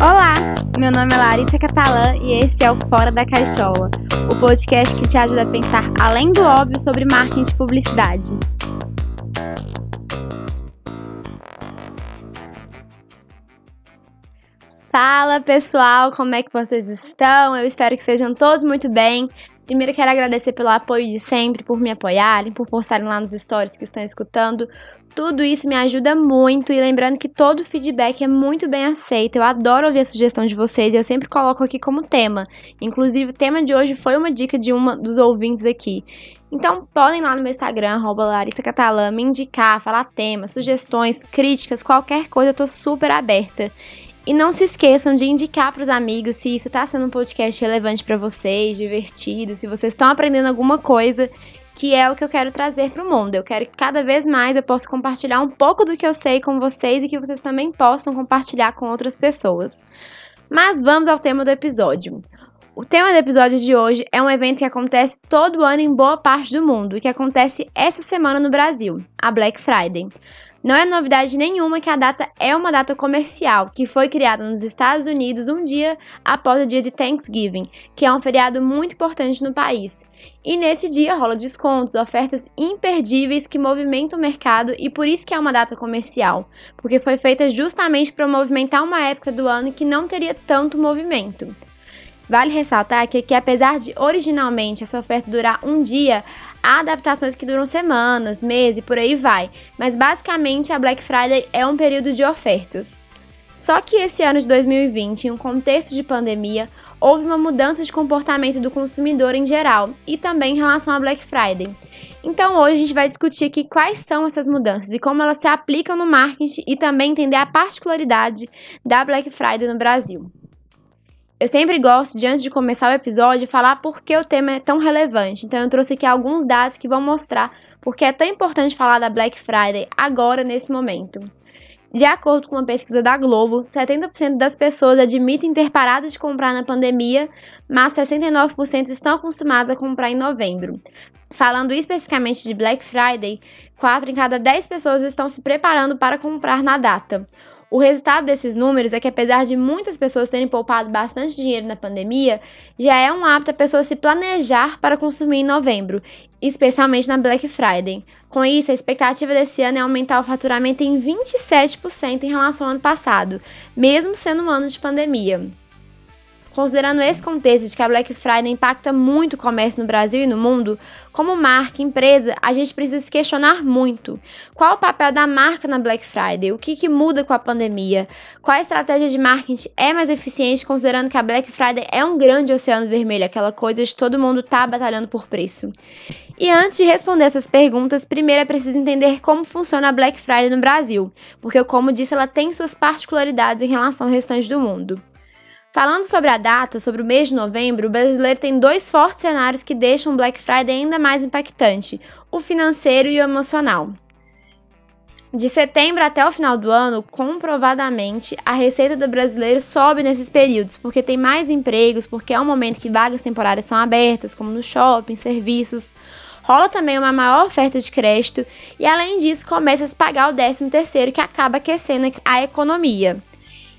Olá, meu nome é Larissa Catalã e esse é o Fora da Caixola, o podcast que te ajuda a pensar além do óbvio sobre marketing e publicidade. Fala pessoal, como é que vocês estão? Eu espero que sejam todos muito bem. Primeiro quero agradecer pelo apoio de sempre, por me apoiarem, por postarem lá nos stories que estão escutando. Tudo isso me ajuda muito e lembrando que todo feedback é muito bem aceito. Eu adoro ouvir a sugestão de vocês e eu sempre coloco aqui como tema. Inclusive, o tema de hoje foi uma dica de uma dos ouvintes aqui. Então, podem lá no meu Instagram, Larissa Catalã, me indicar, falar temas, sugestões, críticas, qualquer coisa, eu tô super aberta. E não se esqueçam de indicar para os amigos se isso está sendo um podcast relevante para vocês, divertido, se vocês estão aprendendo alguma coisa, que é o que eu quero trazer para o mundo. Eu quero que cada vez mais eu possa compartilhar um pouco do que eu sei com vocês e que vocês também possam compartilhar com outras pessoas. Mas vamos ao tema do episódio. O tema do episódio de hoje é um evento que acontece todo ano em boa parte do mundo e que acontece essa semana no Brasil, a Black Friday. Não é novidade nenhuma que a data é uma data comercial, que foi criada nos Estados Unidos um dia após o dia de Thanksgiving, que é um feriado muito importante no país. E nesse dia rola descontos, ofertas imperdíveis que movimentam o mercado e por isso que é uma data comercial, porque foi feita justamente para movimentar uma época do ano que não teria tanto movimento. Vale ressaltar que, apesar de originalmente essa oferta durar um dia, Há adaptações que duram semanas, meses e por aí vai, mas basicamente a Black Friday é um período de ofertas. Só que esse ano de 2020, em um contexto de pandemia, houve uma mudança de comportamento do consumidor em geral e também em relação à Black Friday. Então hoje a gente vai discutir aqui quais são essas mudanças e como elas se aplicam no marketing e também entender a particularidade da Black Friday no Brasil. Eu sempre gosto de, antes de começar o episódio, falar por que o tema é tão relevante. Então, eu trouxe aqui alguns dados que vão mostrar por que é tão importante falar da Black Friday agora, nesse momento. De acordo com uma pesquisa da Globo, 70% das pessoas admitem ter parado de comprar na pandemia, mas 69% estão acostumados a comprar em novembro. Falando especificamente de Black Friday, 4 em cada 10 pessoas estão se preparando para comprar na data. O resultado desses números é que, apesar de muitas pessoas terem poupado bastante dinheiro na pandemia, já é um hábito a pessoa se planejar para consumir em novembro, especialmente na Black Friday. Com isso, a expectativa desse ano é aumentar o faturamento em 27% em relação ao ano passado, mesmo sendo um ano de pandemia. Considerando esse contexto de que a Black Friday impacta muito o comércio no Brasil e no mundo, como marca, empresa, a gente precisa se questionar muito. Qual o papel da marca na Black Friday? O que, que muda com a pandemia? Qual a estratégia de marketing é mais eficiente, considerando que a Black Friday é um grande oceano vermelho, aquela coisa de todo mundo tá batalhando por preço? E antes de responder essas perguntas, primeiro é preciso entender como funciona a Black Friday no Brasil, porque, como disse, ela tem suas particularidades em relação ao restante do mundo. Falando sobre a data, sobre o mês de novembro, o brasileiro tem dois fortes cenários que deixam o Black Friday ainda mais impactante: o financeiro e o emocional. De setembro até o final do ano, comprovadamente, a receita do brasileiro sobe nesses períodos, porque tem mais empregos, porque é um momento que vagas temporárias são abertas, como no shopping, serviços. Rola também uma maior oferta de crédito e, além disso, começa a se pagar o 13 terceiro, que acaba aquecendo a economia.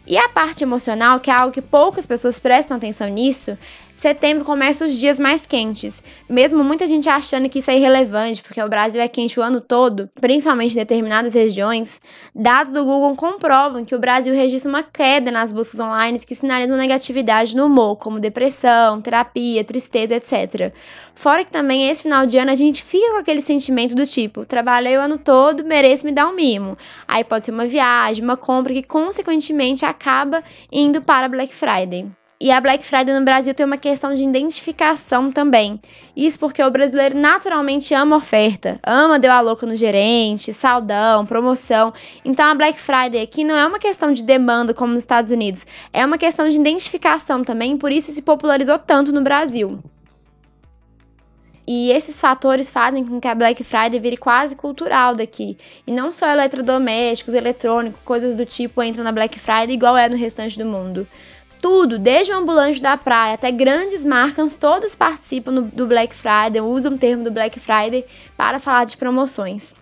E a parte emocional, que é algo que poucas pessoas prestam atenção nisso, Setembro começa os dias mais quentes. Mesmo muita gente achando que isso é irrelevante, porque o Brasil é quente o ano todo, principalmente em determinadas regiões, dados do Google comprovam que o Brasil registra uma queda nas buscas online que sinalizam negatividade no humor, como depressão, terapia, tristeza, etc. Fora que também esse final de ano a gente fica com aquele sentimento do tipo, trabalhei o ano todo, mereço me dar um mimo. Aí pode ser uma viagem, uma compra que consequentemente acaba indo para Black Friday. E a Black Friday no Brasil tem uma questão de identificação também. Isso porque o brasileiro naturalmente ama oferta, ama deu a louca no gerente, saldão, promoção. Então a Black Friday aqui não é uma questão de demanda como nos Estados Unidos, é uma questão de identificação também, por isso se popularizou tanto no Brasil. E esses fatores fazem com que a Black Friday vire quase cultural daqui. E não só eletrodomésticos, eletrônicos, coisas do tipo entram na Black Friday igual é no restante do mundo tudo, desde o ambulante da praia até grandes marcas, todos participam do Black Friday, usam o termo do Black Friday para falar de promoções.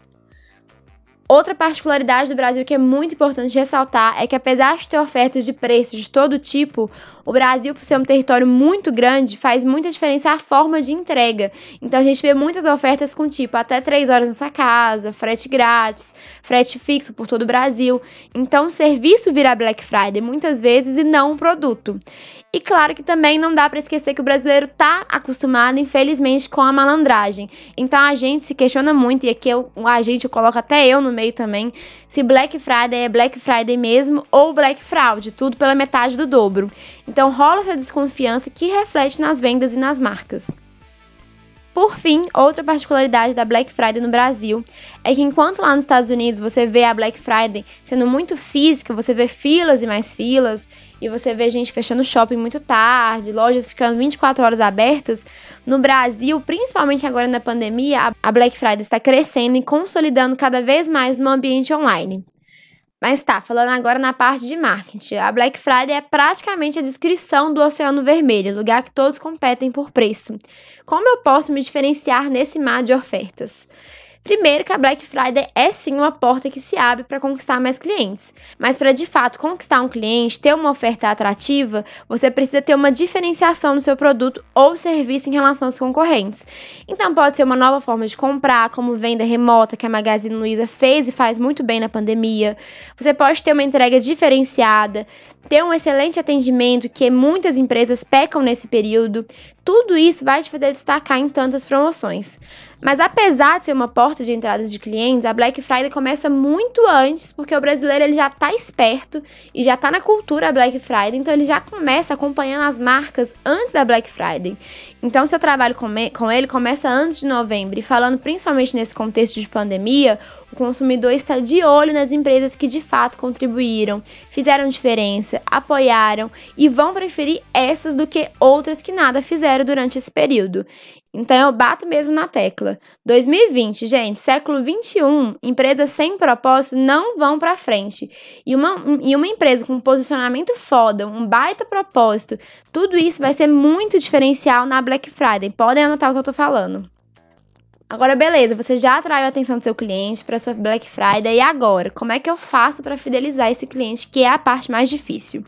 Outra particularidade do Brasil que é muito importante ressaltar é que, apesar de ter ofertas de preços de todo tipo, o Brasil, por ser um território muito grande, faz muita diferença a forma de entrega. Então, a gente vê muitas ofertas com tipo até 3 horas na sua casa, frete grátis, frete fixo por todo o Brasil. Então, o serviço vira Black Friday muitas vezes e não um produto. E claro que também não dá para esquecer que o brasileiro tá acostumado, infelizmente, com a malandragem. Então a gente se questiona muito, e aqui eu, a gente, eu coloco até eu no meio também, se Black Friday é Black Friday mesmo ou Black Fraud, tudo pela metade do dobro. Então rola essa desconfiança que reflete nas vendas e nas marcas. Por fim, outra particularidade da Black Friday no Brasil é que enquanto lá nos Estados Unidos você vê a Black Friday sendo muito física, você vê filas e mais filas, e você vê gente fechando shopping muito tarde, lojas ficando 24 horas abertas, no Brasil, principalmente agora na pandemia, a Black Friday está crescendo e consolidando cada vez mais no ambiente online. Mas tá, falando agora na parte de marketing. A Black Friday é praticamente a descrição do Oceano Vermelho, lugar que todos competem por preço. Como eu posso me diferenciar nesse mar de ofertas? Primeiro, que a Black Friday é sim uma porta que se abre para conquistar mais clientes. Mas para de fato conquistar um cliente, ter uma oferta atrativa, você precisa ter uma diferenciação no seu produto ou serviço em relação aos concorrentes. Então pode ser uma nova forma de comprar, como venda remota que a Magazine Luiza fez e faz muito bem na pandemia. Você pode ter uma entrega diferenciada, ter um excelente atendimento que muitas empresas pecam nesse período, tudo isso vai te fazer destacar em tantas promoções. Mas apesar de ser uma porta de entrada de clientes, a Black Friday começa muito antes, porque o brasileiro ele já está esperto e já está na cultura Black Friday, então ele já começa acompanhando as marcas antes da Black Friday. Então, seu trabalho com ele começa antes de novembro, e falando principalmente nesse contexto de pandemia, o consumidor está de olho nas empresas que de fato contribuíram, fizeram diferença, apoiaram e vão preferir essas do que outras que nada fizeram durante esse período. Então eu bato mesmo na tecla. 2020, gente, século 21, empresas sem propósito não vão para frente. E uma, e uma empresa com um posicionamento foda, um baita propósito, tudo isso vai ser muito diferencial na Black Friday. Podem anotar o que eu tô falando. Agora, beleza, você já atraiu a atenção do seu cliente para sua Black Friday e agora, como é que eu faço para fidelizar esse cliente, que é a parte mais difícil?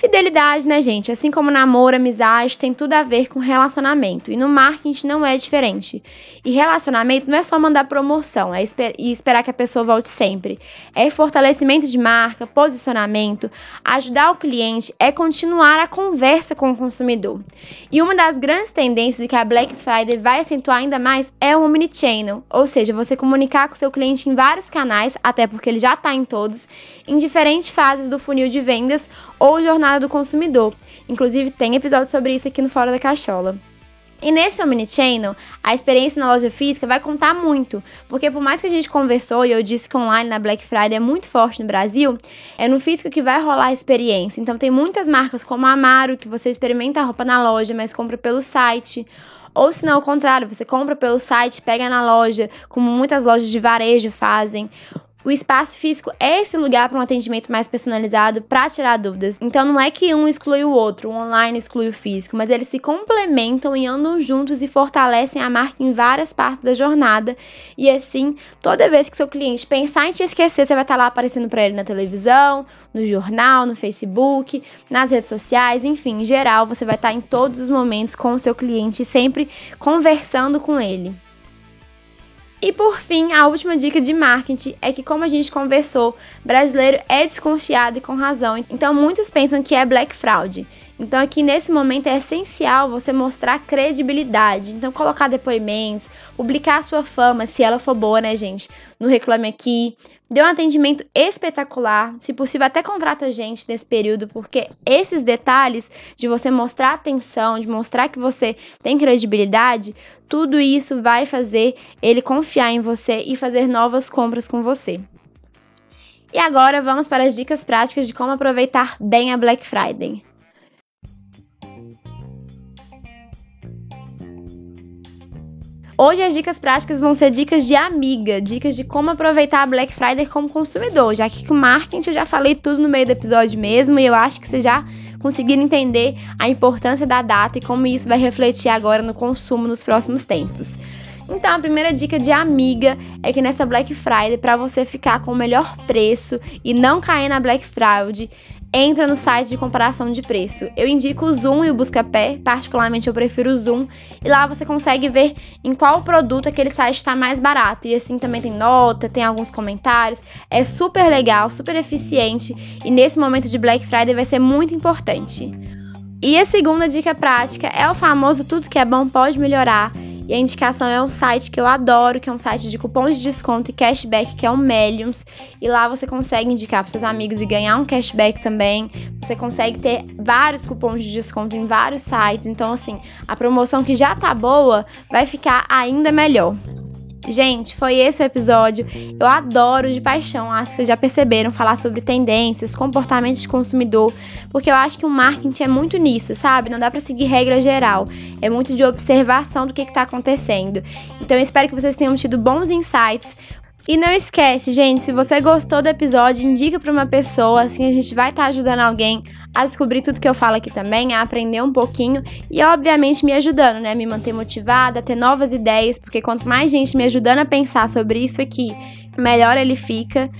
Fidelidade, né, gente? Assim como namoro, amizade, tem tudo a ver com relacionamento. E no marketing não é diferente. E relacionamento não é só mandar promoção é esper e esperar que a pessoa volte sempre. É fortalecimento de marca, posicionamento, ajudar o cliente, é continuar a conversa com o consumidor. E uma das grandes tendências que a Black Friday vai acentuar ainda mais é o omnichannel, ou seja, você comunicar com seu cliente em vários canais, até porque ele já está em todos, em diferentes fases do funil de vendas ou jornada do consumidor. Inclusive, tem episódio sobre isso aqui no Fora da Cachola. E nesse Omnichannel, a experiência na loja física vai contar muito, porque por mais que a gente conversou e eu disse que online na Black Friday é muito forte no Brasil, é no físico que vai rolar a experiência. Então tem muitas marcas como a Amaro, que você experimenta a roupa na loja, mas compra pelo site. Ou se não, ao contrário, você compra pelo site, pega na loja, como muitas lojas de varejo fazem. O espaço físico é esse lugar para um atendimento mais personalizado, para tirar dúvidas. Então não é que um exclui o outro, o online exclui o físico, mas eles se complementam e andam juntos e fortalecem a marca em várias partes da jornada. E assim, toda vez que seu cliente pensar em te esquecer, você vai estar lá aparecendo para ele na televisão, no jornal, no Facebook, nas redes sociais, enfim, em geral, você vai estar em todos os momentos com o seu cliente, sempre conversando com ele. E por fim, a última dica de marketing é que, como a gente conversou, brasileiro é desconfiado e com razão. Então, muitos pensam que é black fraud. Então, aqui nesse momento é essencial você mostrar credibilidade. Então, colocar depoimentos, publicar a sua fama, se ela for boa, né, gente? No Reclame Aqui. Dê um atendimento espetacular. Se possível, até contrata a gente nesse período, porque esses detalhes de você mostrar atenção, de mostrar que você tem credibilidade, tudo isso vai fazer ele confiar em você e fazer novas compras com você. E agora vamos para as dicas práticas de como aproveitar bem a Black Friday. Hoje as dicas práticas vão ser dicas de amiga, dicas de como aproveitar a Black Friday como consumidor, já que com marketing eu já falei tudo no meio do episódio mesmo e eu acho que você já conseguiram entender a importância da data e como isso vai refletir agora no consumo nos próximos tempos. Então, a primeira dica de amiga é que nessa Black Friday, para você ficar com o melhor preço e não cair na Black Fraud, entra no site de comparação de preço. Eu indico o Zoom e o Buscapé, particularmente eu prefiro o Zoom, e lá você consegue ver em qual produto aquele site está mais barato. E assim também tem nota, tem alguns comentários. É super legal, super eficiente e nesse momento de Black Friday vai ser muito importante. E a segunda dica prática é o famoso tudo que é bom pode melhorar. E a indicação é um site que eu adoro, que é um site de cupons de desconto e cashback, que é o Meliums. E lá você consegue indicar para seus amigos e ganhar um cashback também. Você consegue ter vários cupons de desconto em vários sites. Então, assim, a promoção que já tá boa vai ficar ainda melhor. Gente, foi esse o episódio. Eu adoro de paixão, acho que vocês já perceberam, falar sobre tendências, comportamentos de consumidor, porque eu acho que o marketing é muito nisso, sabe? Não dá para seguir regra geral. É muito de observação do que está acontecendo. Então eu espero que vocês tenham tido bons insights. E não esquece, gente, se você gostou do episódio, indica para uma pessoa, assim a gente vai estar tá ajudando alguém a descobrir tudo que eu falo aqui também, a aprender um pouquinho e, obviamente, me ajudando, né? Me manter motivada, ter novas ideias, porque quanto mais gente me ajudando a pensar sobre isso aqui, melhor ele fica.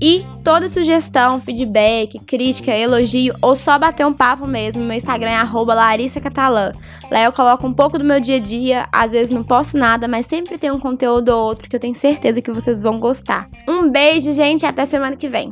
E toda sugestão, feedback, crítica, elogio ou só bater um papo mesmo, meu Instagram é @larissa_catalã. Lá eu coloco um pouco do meu dia a dia, às vezes não posto nada, mas sempre tem um conteúdo ou outro que eu tenho certeza que vocês vão gostar. Um beijo, gente, e até semana que vem.